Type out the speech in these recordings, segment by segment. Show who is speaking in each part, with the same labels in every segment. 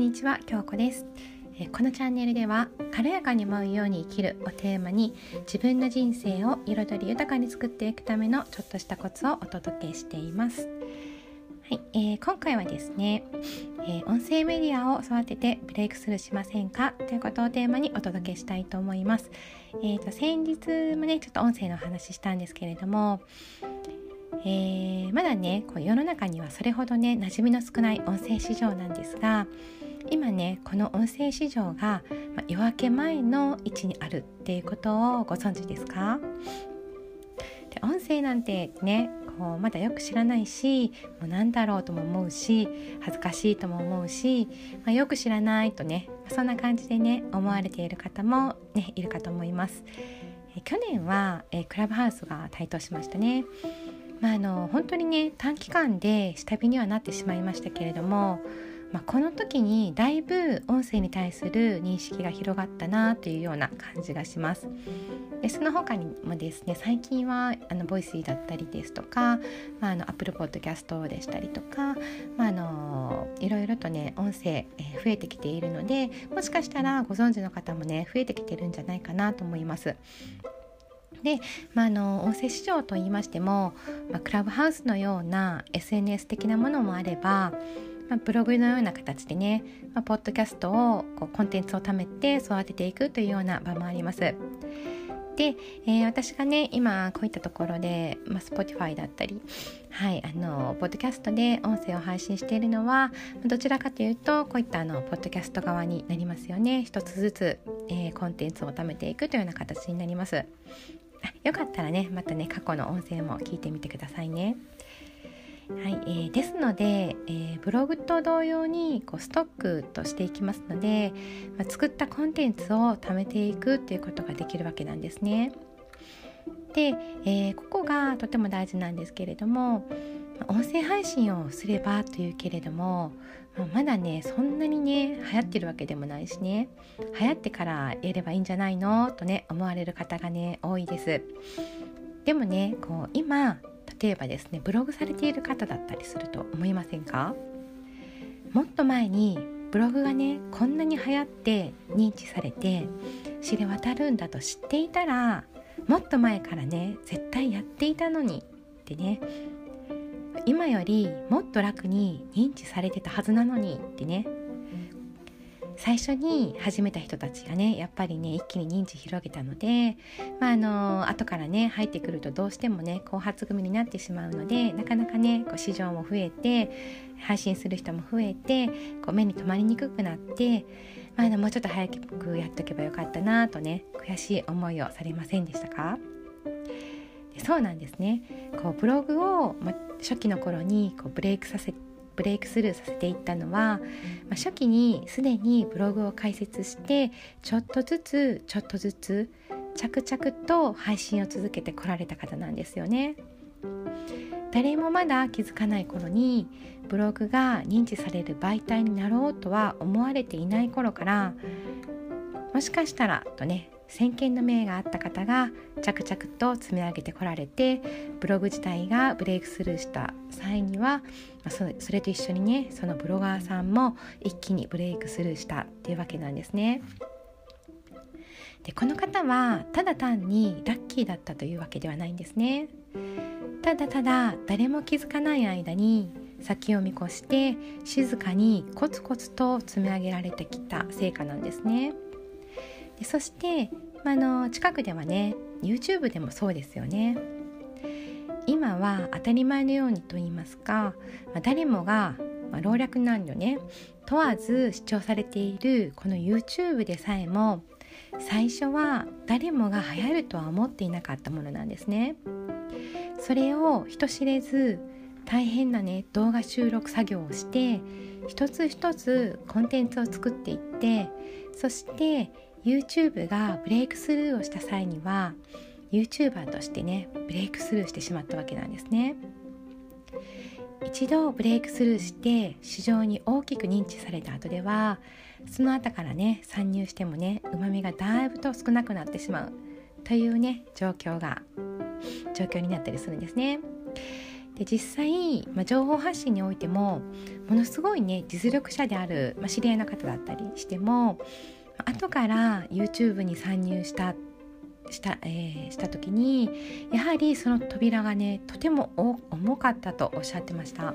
Speaker 1: んにちは京子です。このチャンネルでは軽やかに舞うように生きるをテーマに自分の人生を彩り豊かに作っていくためのちょっとしたコツをお届けしています。はい、えー、今回はですね、えー、音声メディアを育ててブレイクスルーしませんか？ということをテーマにお届けしたいと思います。えーと、先日もねちょっと音声の話したんですけれども、えー、まだねこう世の中にはそれほどね馴染みの少ない音声市場なんですが今ねこの音声市場が、夜明け前の位置にあるっていうことをご存知ですか？で音声なんてねこうまだよく知らないしもう何だろうとも思うし恥ずかしいとも思うし、まあ、よく知らないとねそんな感じでね思われている方も、ね、いるかと思います。え去年はえクラブハウスが台頭しましたね。まあ、あの本当にね短期間で下火にはなってしまいましたけれども、まあ、この時にだいぶ音声に対する認識が広がったなというような感じがします。でその他にもですね最近はあのボイスだったりですとか、まあ、あのアップルポッドキャストでしたりとか、まあ、あのいろいろとね音声、えー、増えてきているのでもしかしたらご存知の方もね増えてきてるんじゃないかなと思います。で、まあ、の音声市場といいましても、まあ、クラブハウスのような SNS 的なものもあれば、まあ、ブログのような形でね、まあ、ポッドキャストをこうコンテンツを貯めて育てていくというような場もあります。で、えー、私がね今こういったところで、まあ、Spotify だったりはいあのポッドキャストで音声を配信しているのはどちらかというとこういったあのポッドキャスト側になりますよね一つずつ、えー、コンテンツを貯めていくというような形になりますよかったらねまたね過去の音声も聞いてみてくださいね。はいえー、ですので、えー、ブログと同様にこうストックとしていきますので、まあ、作ったコンテンツを貯めていくっていうことができるわけなんですね。で、えー、ここがとても大事なんですけれども音声配信をすればというけれどもまだねそんなにね流行ってるわけでもないしね流行ってからやればいいんじゃないの？とね思われる方がね多いですでもねこう今例えばですねブログされている方だったりすると思いませんか？もっと前にブログがねこんなに流行って認知されて知れ渡るんだと知っていたらもっと前からね絶対やっていたのにってね。今よりもっと楽に認知されてたはずなのにってね最初に始めた人たちがねやっぱりね一気に認知広げたので、まあ、あの後からね入ってくるとどうしてもね後発組になってしまうのでなかなかねこう市場も増えて配信する人も増えてこう目に留まりにくくなって、まあ、もうちょっと早くやっとけばよかったなとね悔しい思いをされませんでしたか？そうなんですね。こうブログを、ま、初期の頃にこうブレイクさせブレイクスルーさせていったのは、まあ、初期にすでにブログを開設してちょっとずつちょっとずつ着々と配信を続けてこられた方なんですよね。誰もまだ気づかない頃にブログが認知される媒体になろうとは思われていない頃からもしかしたらとね先見の明があった方が着々と積み上げてこられてブログ自体がブレイクスルーした際にはそれと一緒にねそのブロガーさんも一気にブレイクスルーしたっていうわけなんですね。でこの方はただ単にラッキーだったというわけではないんですね。ただただ誰も気づかない間に先を見越して静かにコツコツと積み上げられてきた成果なんですね。でそして、まあの近くではね YouTube でもそうですよね。今は当たり前のようにと言いますか、まあ、誰もが、まあ、老若男女ね問わず視聴されているこの YouTube でさえも最初は誰もが流行るとは思っていなかったものなんですね。それを人知れず大変なね動画収録作業をして一つ一つコンテンツを作っていってそして YouTube がブレイクスルーをした際には YouTuber としてねブレイクスルーしてしまったわけなんですね。一度ブレイクスルーして市場に大きく認知された後ではその後からね参入してもねうまみがだいぶと少なくなってしまうというね状況が状況になったりするんですね。で実際、まあ、情報発信においてもものすごいね実力者である、まあ、知り合いの方だったりしても後から YouTube に参入したした,、えー、した時にやはりその扉がねとても重かったとおっしゃってました。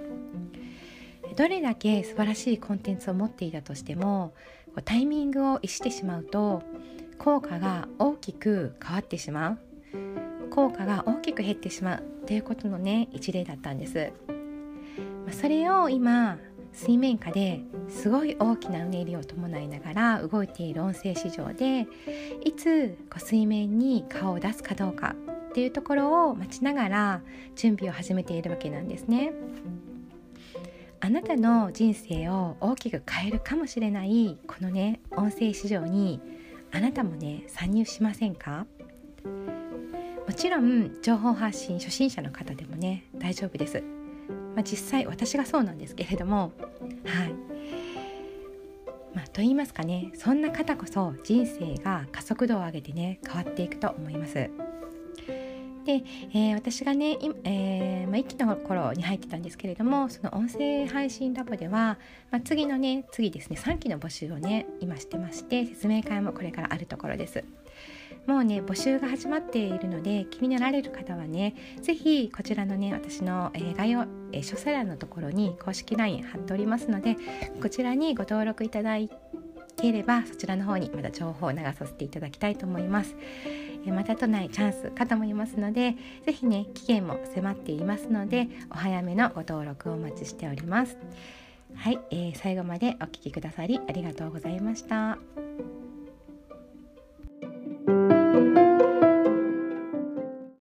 Speaker 1: どれだけ素晴らしいコンテンツを持っていたとしてもタイミングを逸してしまうと効果が大きく変わってしまう。効果が大きく減ってしまうということのね一例だったんです。それを今水面下ですごい大きなうねりを伴いながら動いている音声市場でいつこう水面に顔を出すかどうかっていうところを待ちながら準備を始めているわけなんですね。あなたの人生を大きく変えるかもしれないこのね音声市場にあなたもね参入しませんか？もちろん情報発信初心者の方でもね大丈夫です、まあ、実際私がそうなんですけれどもはい。まあ、と言いますかねそんな方こそ人生が加速度を上げてね変わっていくと思います。で、えー、私がね、えーまあ、1期の頃に入ってたんですけれどもその音声配信ラボでは、まあ、次のね次ですね3期の募集をね今してまして説明会もこれからあるところです。もうね募集が始まっているので気になられる方はね是非こちらのね私の、えー、概要、えー、詳細欄のところに公式 LINE 貼っておりますのでこちらにご登録いただければそちらの方にまた情報を流させていただきたいと思いますえ。またとないチャンスかと思いますので是非ね期限も迫っていますのでお早めのご登録をお待ちしておりますはい、えー、最後までお聴きくださりありがとうございました。